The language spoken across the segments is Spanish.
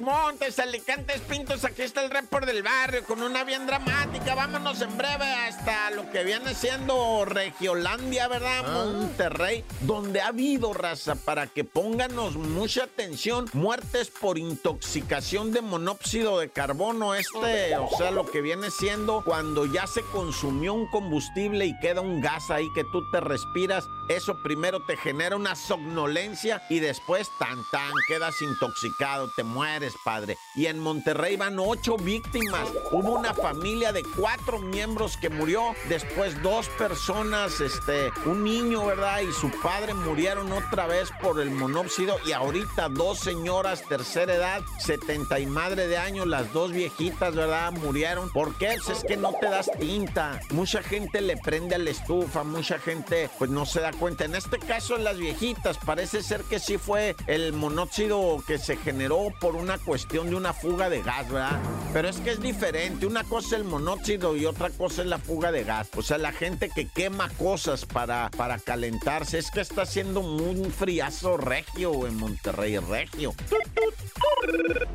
Montes, Montes, Alicantes, Pintos, aquí está el report del barrio con una bien dramática. Vámonos en breve hasta lo que viene siendo Regiolandia, ¿verdad? Ah. Monterrey, donde ha habido raza para que pónganos mucha atención. Muertes por intoxicación de monóxido de carbono. Este, o sea, lo que viene siendo cuando ya se consumió un combustible y queda un gas ahí que tú te respiras. Eso primero te genera una somnolencia y después tan tan quedas intoxicado, te mueres, padre. Y en Monterrey van ocho víctimas. Hubo una familia de cuatro miembros que murió, después dos personas, este, un niño, ¿verdad? Y su padre murieron otra vez por el monóxido y ahorita dos señoras tercera edad, 70 y madre de años, las dos viejitas, ¿verdad? Murieron. ¿Por qué? Pues es que no te das tinta. Mucha gente le prende a la estufa, mucha gente pues no se da cuenta. En este caso, las viejitas, parece ser que sí fue el monóxido que se generó por una cuestión de una fuga de gas, ¿verdad? Pero es que es diferente. Una cosa es el monóxido y otra cosa es la fuga de gas. O sea, la gente que quema cosas para, para calentarse. Es que está haciendo un friazo regio en Monterrey, regio.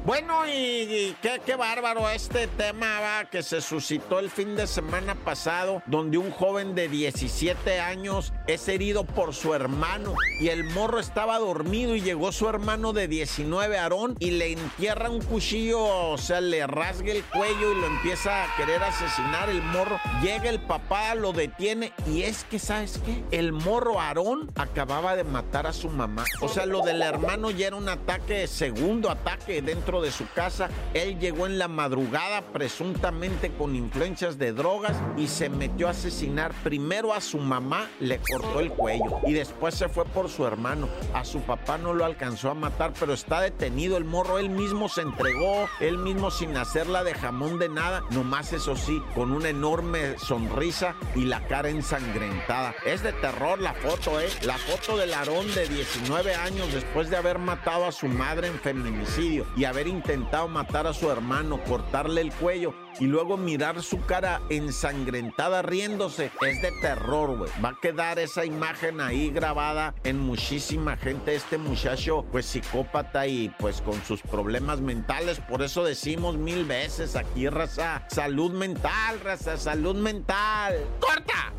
Bueno, y, y qué, qué bárbaro este tema va, que se suscitó el fin de semana pasado, donde un joven de 17 años es herido por su hermano y el morro estaba dormido y llegó su hermano de 19, Aarón, y le entierra un cuchillo, o sea, le rasga el cuello y lo empieza a querer asesinar el morro. Llega el papá, lo detiene y es que, ¿sabes qué? El morro Aarón acababa de matar a su mamá. O sea, lo del hermano ya era un ataque, segundo ataque dentro de su casa. Él llegó en la madrugada, presuntamente con influencias de drogas, y se metió a asesinar primero a su mamá, le cortó el cuello, y después se fue por su hermano. A su papá no lo alcanzó a matar, pero está detenido el morro. Él mismo se entregó, él mismo sin hacerla de jamón de nada, nomás eso sí, con una enorme sonrisa y la cara ensangrentada. Es de terror la foto, ¿eh? La foto del Aarón de 19 años después de haber matado a su madre en feminicidio y haber intentado matar a su hermano, cortarle el cuello y luego mirar su cara ensangrentada riéndose. Es de terror, güey. Va a quedar esa imagen ahí grabada en muchísima gente. Este muchacho, pues psicópata y pues con sus problemas mentales. Por eso decimos mil veces aquí, raza, salud mental, raza, salud mental. ¡Corta!